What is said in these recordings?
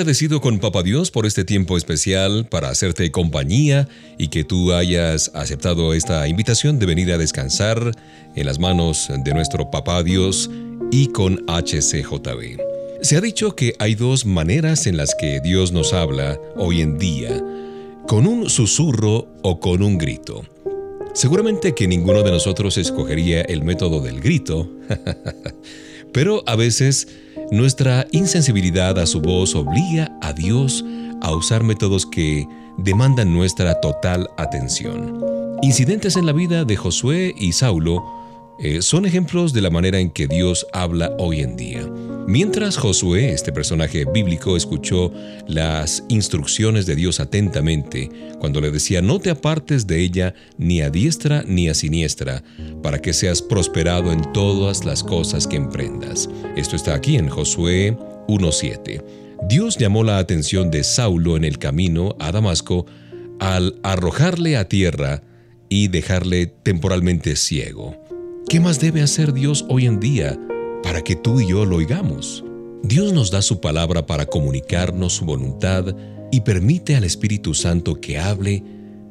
Agradecido con Papa Dios por este tiempo especial para hacerte compañía y que tú hayas aceptado esta invitación de venir a descansar en las manos de nuestro Papa Dios y con HCJB. Se ha dicho que hay dos maneras en las que Dios nos habla hoy en día, con un susurro o con un grito. Seguramente que ninguno de nosotros escogería el método del grito, pero a veces nuestra insensibilidad a su voz obliga a Dios a usar métodos que demandan nuestra total atención. Incidentes en la vida de Josué y Saulo eh, son ejemplos de la manera en que Dios habla hoy en día. Mientras Josué, este personaje bíblico, escuchó las instrucciones de Dios atentamente, cuando le decía, no te apartes de ella ni a diestra ni a siniestra, para que seas prosperado en todas las cosas que emprendas. Esto está aquí en Josué 1.7. Dios llamó la atención de Saulo en el camino a Damasco al arrojarle a tierra y dejarle temporalmente ciego. ¿Qué más debe hacer Dios hoy en día para que tú y yo lo oigamos? Dios nos da su palabra para comunicarnos su voluntad y permite al Espíritu Santo que hable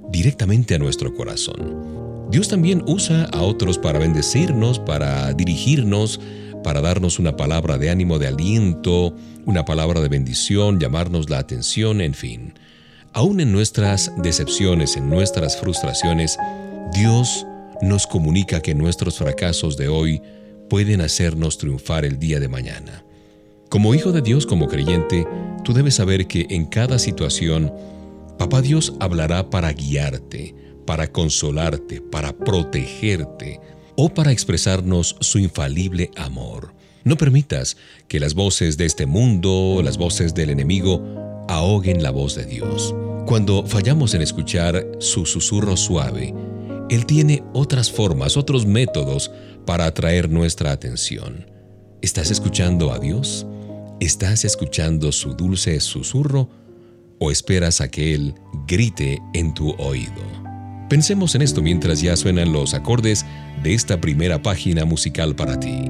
directamente a nuestro corazón. Dios también usa a otros para bendecirnos, para dirigirnos, para darnos una palabra de ánimo, de aliento, una palabra de bendición, llamarnos la atención, en fin. Aún en nuestras decepciones, en nuestras frustraciones, Dios nos comunica que nuestros fracasos de hoy pueden hacernos triunfar el día de mañana. Como hijo de Dios, como creyente, tú debes saber que en cada situación, Papá Dios hablará para guiarte, para consolarte, para protegerte o para expresarnos su infalible amor. No permitas que las voces de este mundo, las voces del enemigo, ahoguen la voz de Dios. Cuando fallamos en escuchar su susurro suave, él tiene otras formas, otros métodos para atraer nuestra atención. ¿Estás escuchando a Dios? ¿Estás escuchando su dulce susurro? ¿O esperas a que Él grite en tu oído? Pensemos en esto mientras ya suenan los acordes de esta primera página musical para ti.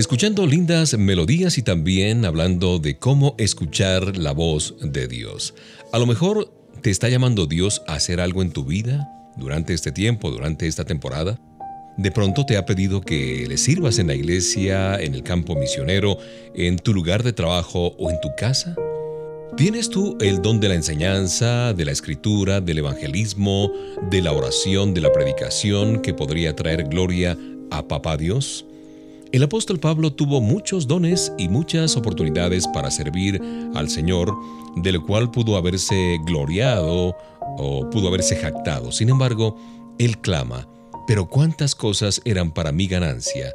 Escuchando lindas melodías y también hablando de cómo escuchar la voz de Dios. A lo mejor te está llamando Dios a hacer algo en tu vida durante este tiempo, durante esta temporada. De pronto te ha pedido que le sirvas en la iglesia, en el campo misionero, en tu lugar de trabajo o en tu casa. ¿Tienes tú el don de la enseñanza, de la escritura, del evangelismo, de la oración, de la predicación que podría traer gloria a Papá Dios? El apóstol Pablo tuvo muchos dones y muchas oportunidades para servir al Señor, del cual pudo haberse gloriado o pudo haberse jactado. Sin embargo, él clama, pero cuántas cosas eran para mi ganancia,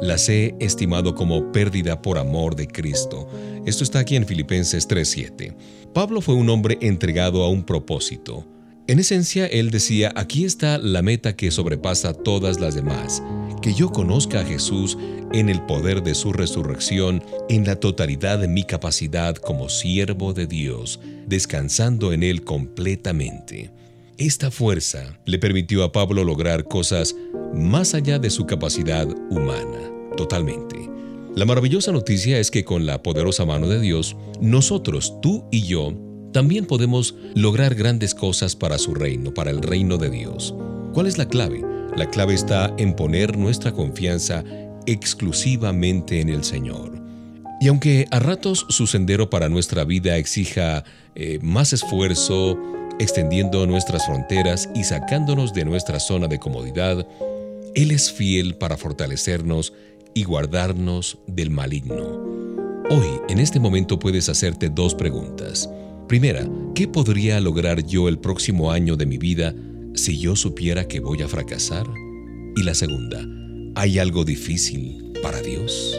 las he estimado como pérdida por amor de Cristo. Esto está aquí en Filipenses 3:7. Pablo fue un hombre entregado a un propósito. En esencia, él decía, aquí está la meta que sobrepasa todas las demás, que yo conozca a Jesús en el poder de su resurrección, en la totalidad de mi capacidad como siervo de Dios, descansando en Él completamente. Esta fuerza le permitió a Pablo lograr cosas más allá de su capacidad humana, totalmente. La maravillosa noticia es que con la poderosa mano de Dios, nosotros, tú y yo, también podemos lograr grandes cosas para su reino, para el reino de Dios. ¿Cuál es la clave? La clave está en poner nuestra confianza exclusivamente en el Señor. Y aunque a ratos su sendero para nuestra vida exija eh, más esfuerzo, extendiendo nuestras fronteras y sacándonos de nuestra zona de comodidad, Él es fiel para fortalecernos y guardarnos del maligno. Hoy, en este momento, puedes hacerte dos preguntas. Primera, ¿qué podría lograr yo el próximo año de mi vida si yo supiera que voy a fracasar? Y la segunda, ¿hay algo difícil para Dios?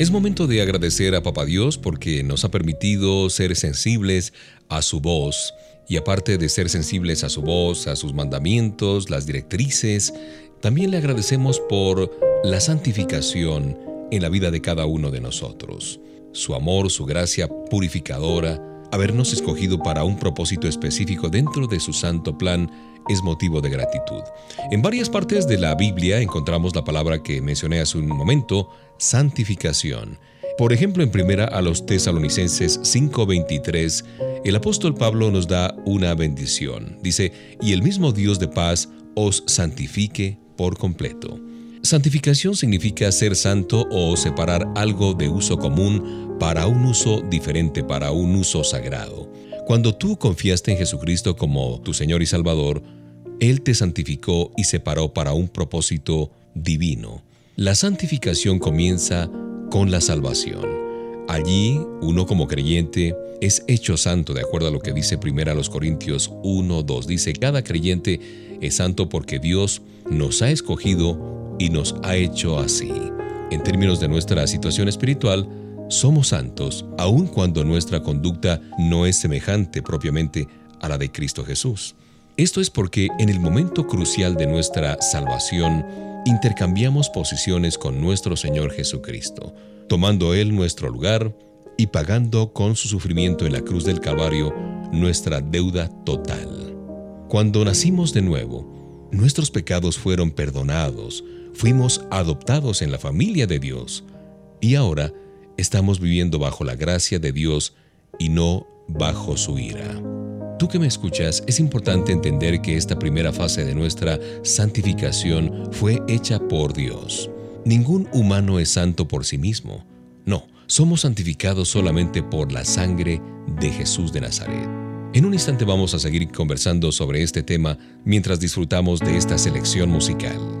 Es momento de agradecer a Papá Dios porque nos ha permitido ser sensibles a su voz. Y aparte de ser sensibles a su voz, a sus mandamientos, las directrices, también le agradecemos por la santificación en la vida de cada uno de nosotros. Su amor, su gracia purificadora, habernos escogido para un propósito específico dentro de su santo plan es motivo de gratitud. En varias partes de la Biblia encontramos la palabra que mencioné hace un momento, santificación. Por ejemplo, en primera a los tesalonicenses 5:23, el apóstol Pablo nos da una bendición. Dice, y el mismo Dios de paz os santifique por completo. Santificación significa ser santo o separar algo de uso común para un uso diferente, para un uso sagrado. Cuando tú confiaste en Jesucristo como tu Señor y Salvador, Él te santificó y separó para un propósito divino. La santificación comienza con la salvación. Allí, uno como creyente es hecho santo, de acuerdo a lo que dice 1 Corintios 1, 2. Dice, cada creyente es santo porque Dios nos ha escogido y nos ha hecho así. En términos de nuestra situación espiritual, somos santos aun cuando nuestra conducta no es semejante propiamente a la de Cristo Jesús. Esto es porque en el momento crucial de nuestra salvación, intercambiamos posiciones con nuestro Señor Jesucristo, tomando Él nuestro lugar y pagando con su sufrimiento en la cruz del Calvario nuestra deuda total. Cuando nacimos de nuevo, nuestros pecados fueron perdonados, fuimos adoptados en la familia de Dios y ahora estamos viviendo bajo la gracia de Dios y no bajo su ira. Tú que me escuchas, es importante entender que esta primera fase de nuestra santificación fue hecha por Dios. Ningún humano es santo por sí mismo. No, somos santificados solamente por la sangre de Jesús de Nazaret. En un instante vamos a seguir conversando sobre este tema mientras disfrutamos de esta selección musical.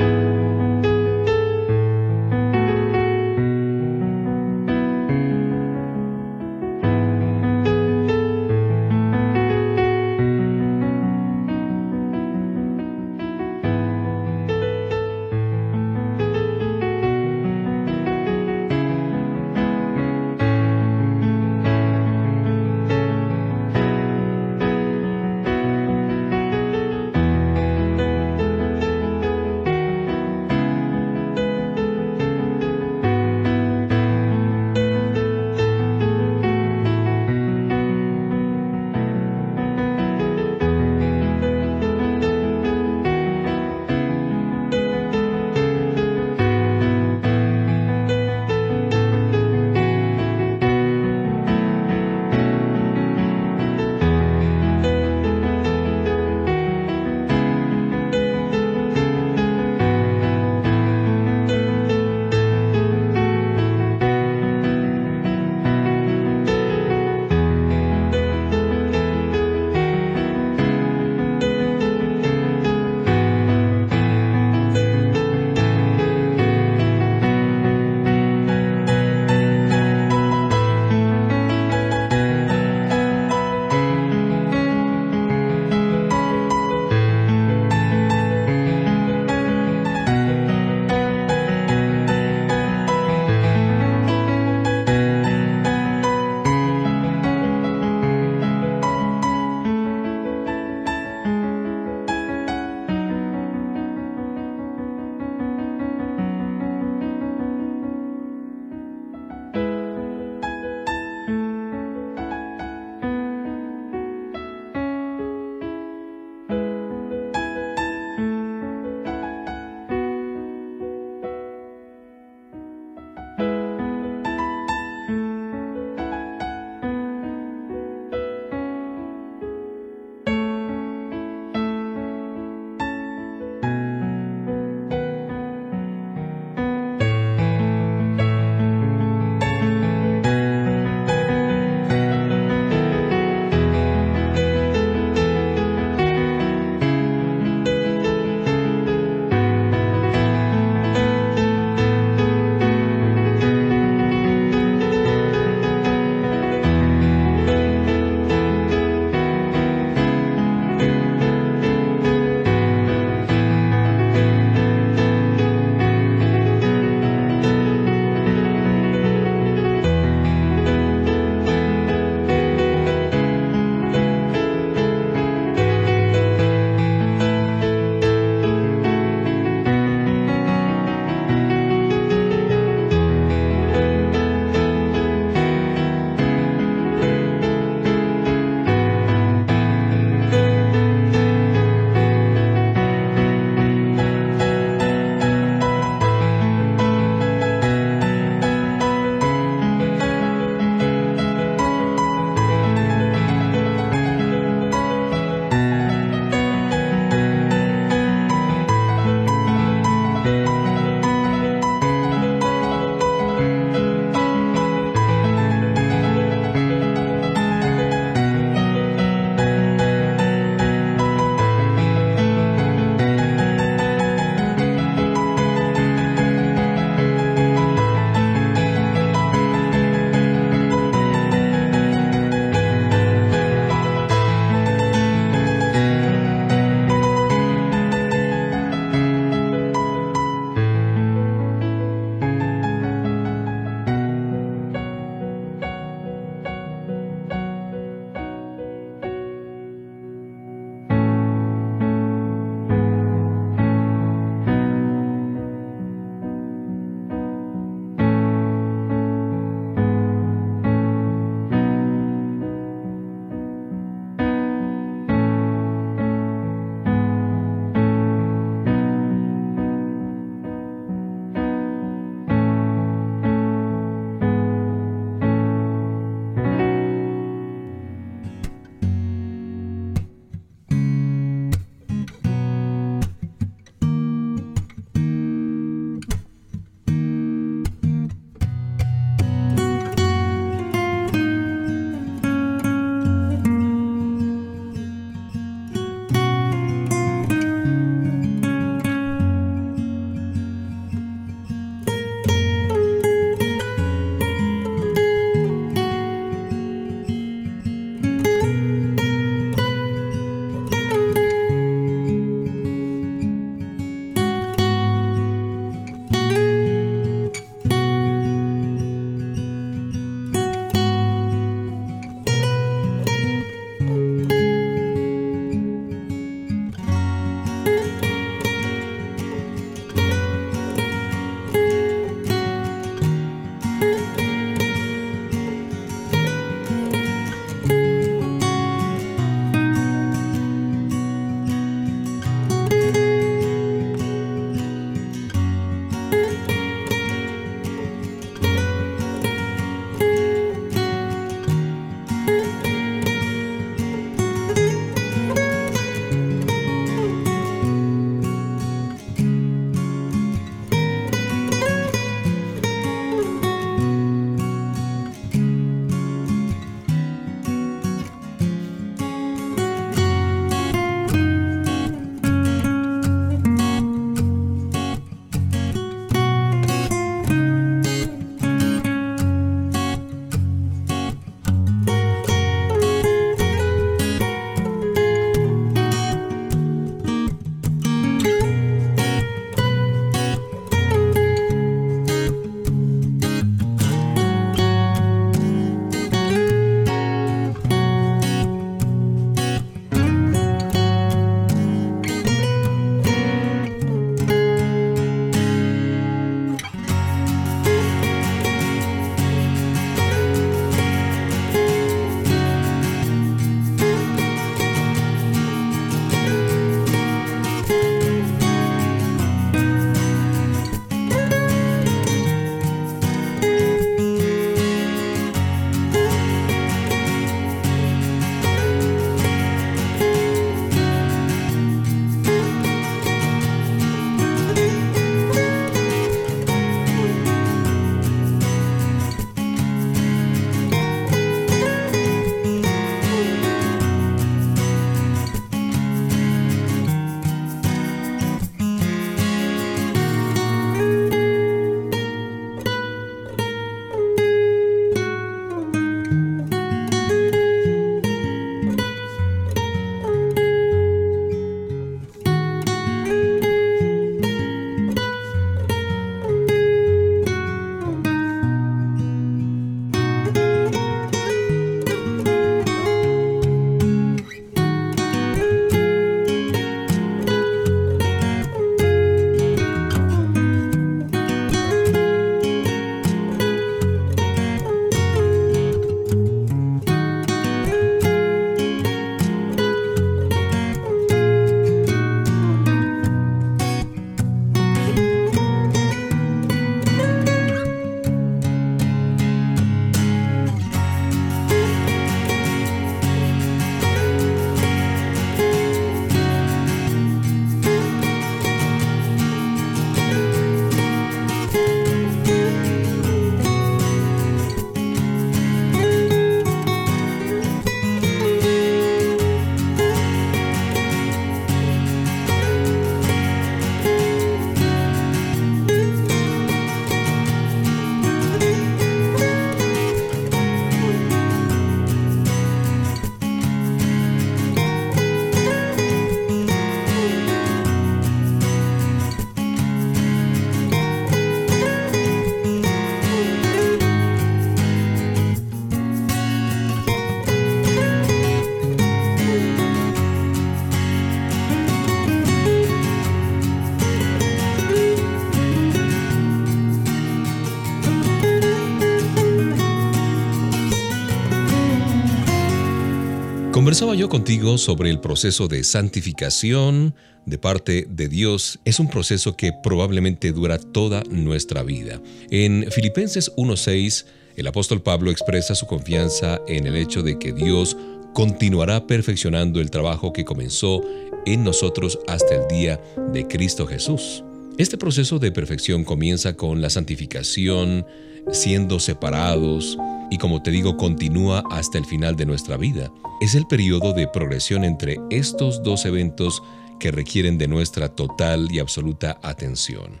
Conversaba yo contigo sobre el proceso de santificación de parte de Dios. Es un proceso que probablemente dura toda nuestra vida. En Filipenses 1.6, el apóstol Pablo expresa su confianza en el hecho de que Dios continuará perfeccionando el trabajo que comenzó en nosotros hasta el día de Cristo Jesús. Este proceso de perfección comienza con la santificación, siendo separados, y como te digo, continúa hasta el final de nuestra vida. Es el periodo de progresión entre estos dos eventos que requieren de nuestra total y absoluta atención.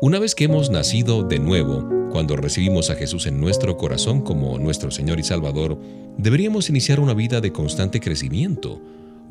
Una vez que hemos nacido de nuevo, cuando recibimos a Jesús en nuestro corazón como nuestro Señor y Salvador, deberíamos iniciar una vida de constante crecimiento,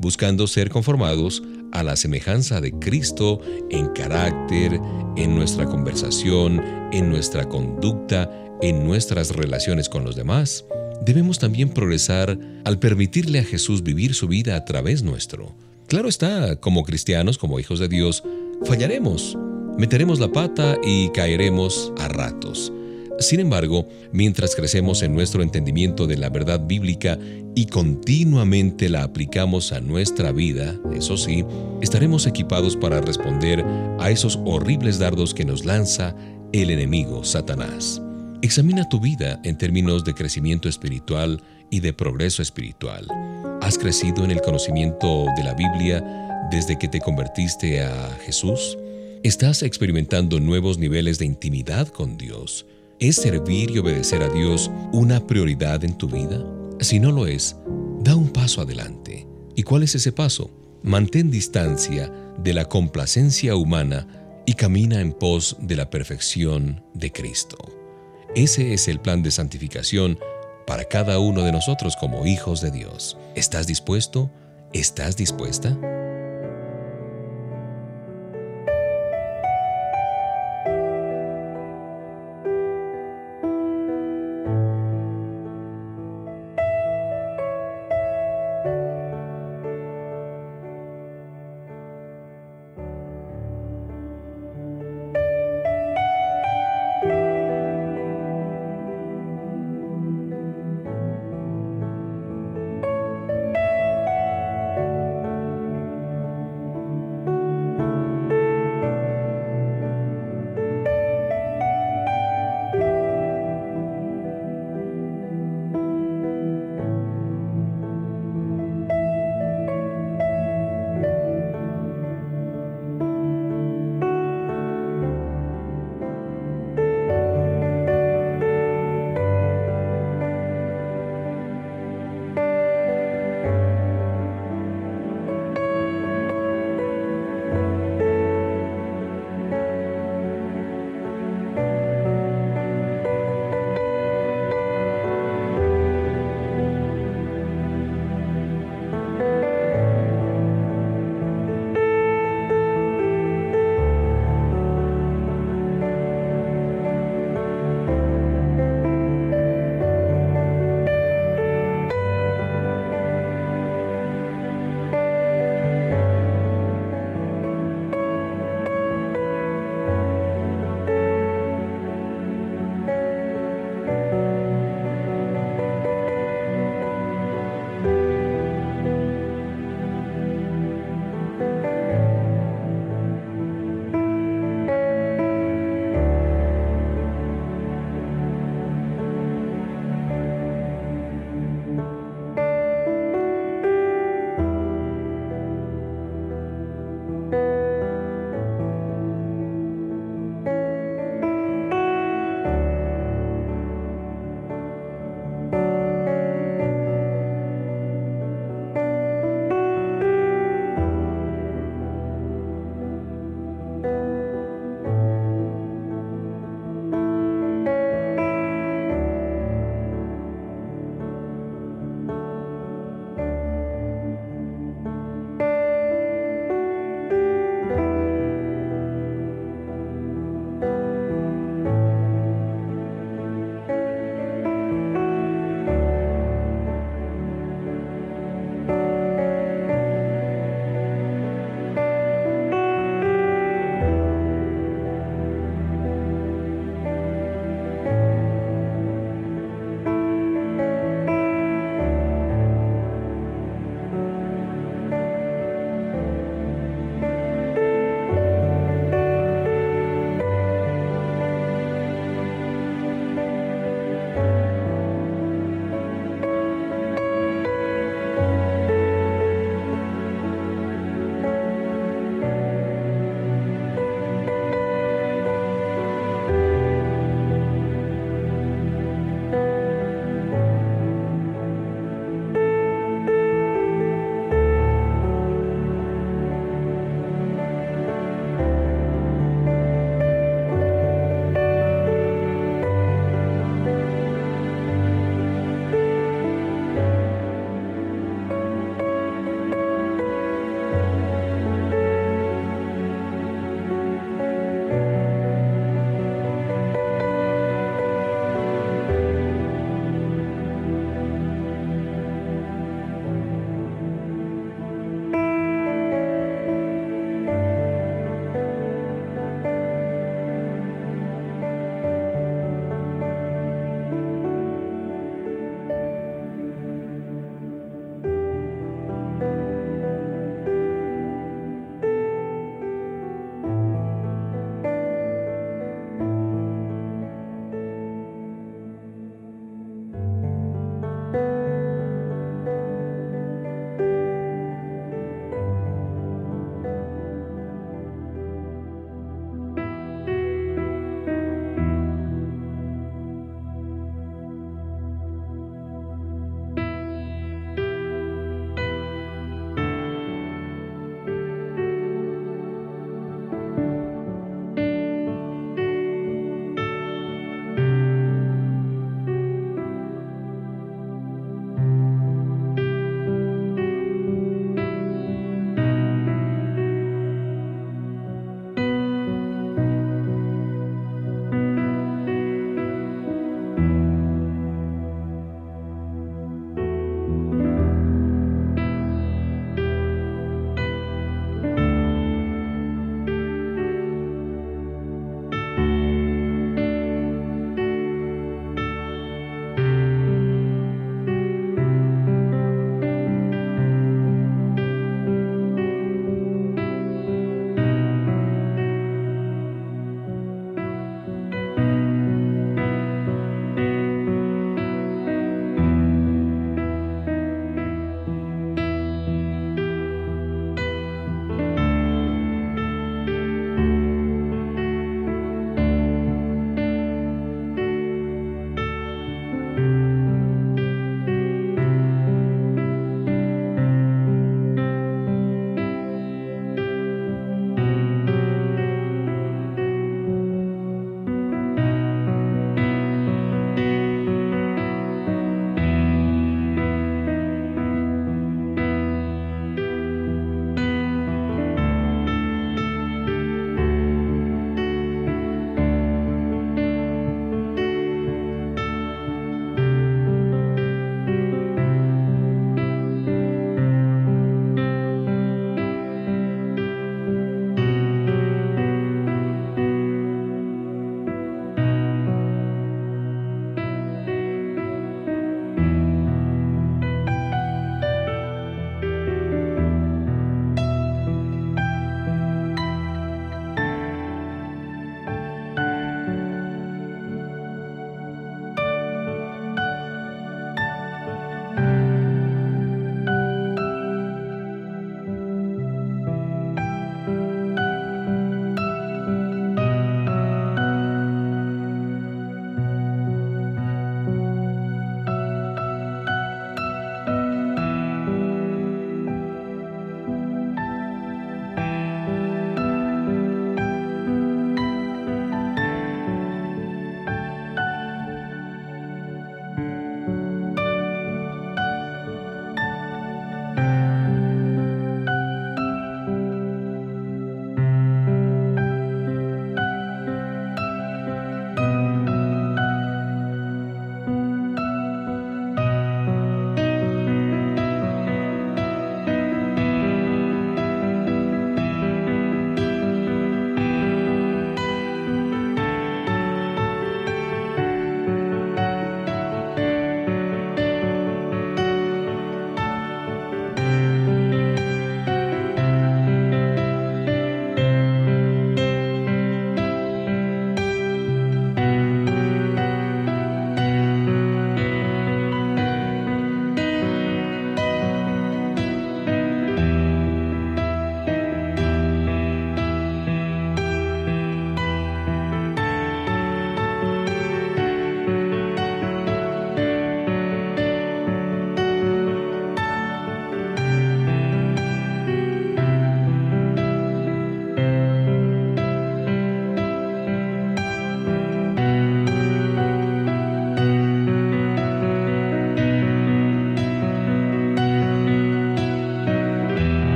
buscando ser conformados a la semejanza de Cristo en carácter, en nuestra conversación, en nuestra conducta, en nuestras relaciones con los demás. Debemos también progresar al permitirle a Jesús vivir su vida a través nuestro. Claro está, como cristianos, como hijos de Dios, fallaremos, meteremos la pata y caeremos a ratos. Sin embargo, mientras crecemos en nuestro entendimiento de la verdad bíblica y continuamente la aplicamos a nuestra vida, eso sí, estaremos equipados para responder a esos horribles dardos que nos lanza el enemigo Satanás. Examina tu vida en términos de crecimiento espiritual y de progreso espiritual. ¿Has crecido en el conocimiento de la Biblia desde que te convertiste a Jesús? ¿Estás experimentando nuevos niveles de intimidad con Dios? ¿Es servir y obedecer a Dios una prioridad en tu vida? Si no lo es, da un paso adelante. ¿Y cuál es ese paso? Mantén distancia de la complacencia humana y camina en pos de la perfección de Cristo. Ese es el plan de santificación para cada uno de nosotros como hijos de Dios. ¿Estás dispuesto? ¿Estás dispuesta?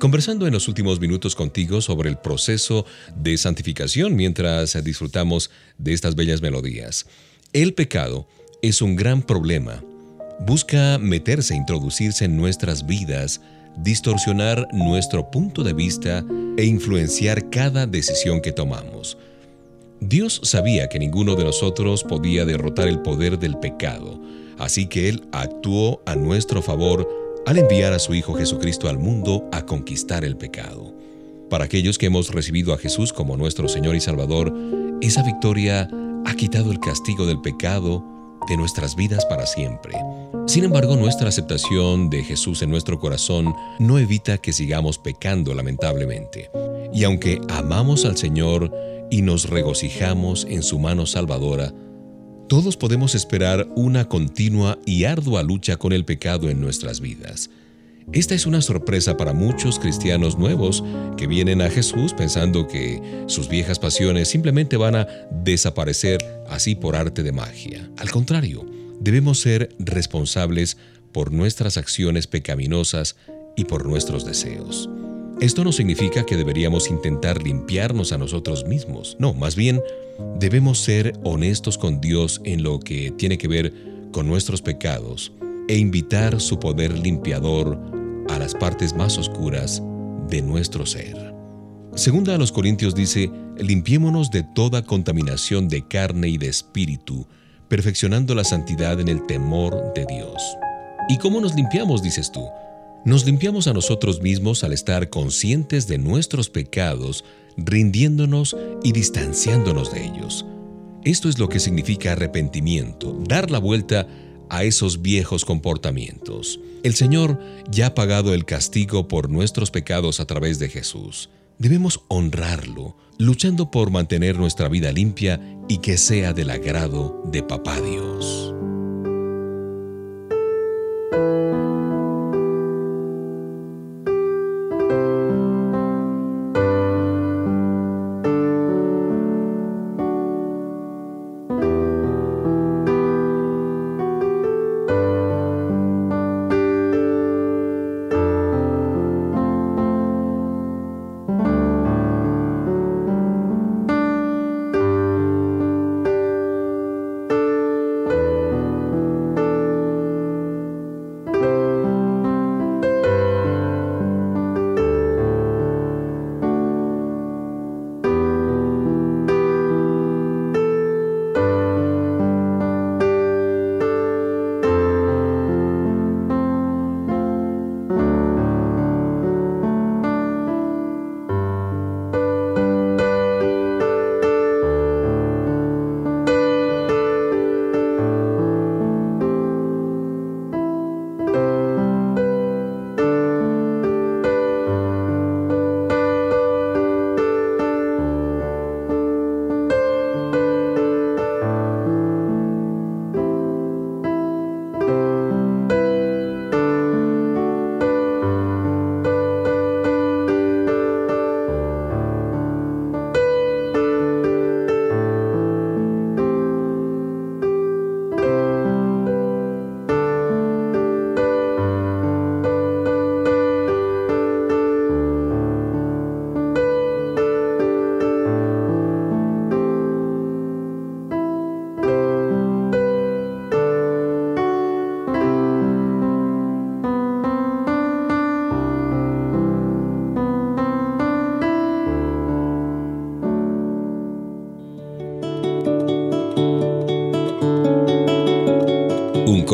Conversando en los últimos minutos contigo sobre el proceso de santificación mientras disfrutamos de estas bellas melodías. El pecado es un gran problema. Busca meterse, introducirse en nuestras vidas, distorsionar nuestro punto de vista e influenciar cada decisión que tomamos. Dios sabía que ninguno de nosotros podía derrotar el poder del pecado, así que Él actuó a nuestro favor al enviar a su Hijo Jesucristo al mundo a conquistar el pecado. Para aquellos que hemos recibido a Jesús como nuestro Señor y Salvador, esa victoria ha quitado el castigo del pecado de nuestras vidas para siempre. Sin embargo, nuestra aceptación de Jesús en nuestro corazón no evita que sigamos pecando lamentablemente. Y aunque amamos al Señor y nos regocijamos en su mano salvadora, todos podemos esperar una continua y ardua lucha con el pecado en nuestras vidas. Esta es una sorpresa para muchos cristianos nuevos que vienen a Jesús pensando que sus viejas pasiones simplemente van a desaparecer así por arte de magia. Al contrario, debemos ser responsables por nuestras acciones pecaminosas y por nuestros deseos. Esto no significa que deberíamos intentar limpiarnos a nosotros mismos. No, más bien debemos ser honestos con Dios en lo que tiene que ver con nuestros pecados e invitar su poder limpiador a las partes más oscuras de nuestro ser. Segunda a los Corintios dice, limpiémonos de toda contaminación de carne y de espíritu, perfeccionando la santidad en el temor de Dios. ¿Y cómo nos limpiamos, dices tú? Nos limpiamos a nosotros mismos al estar conscientes de nuestros pecados, rindiéndonos y distanciándonos de ellos. Esto es lo que significa arrepentimiento, dar la vuelta a esos viejos comportamientos. El Señor ya ha pagado el castigo por nuestros pecados a través de Jesús. Debemos honrarlo, luchando por mantener nuestra vida limpia y que sea del agrado de Papá Dios.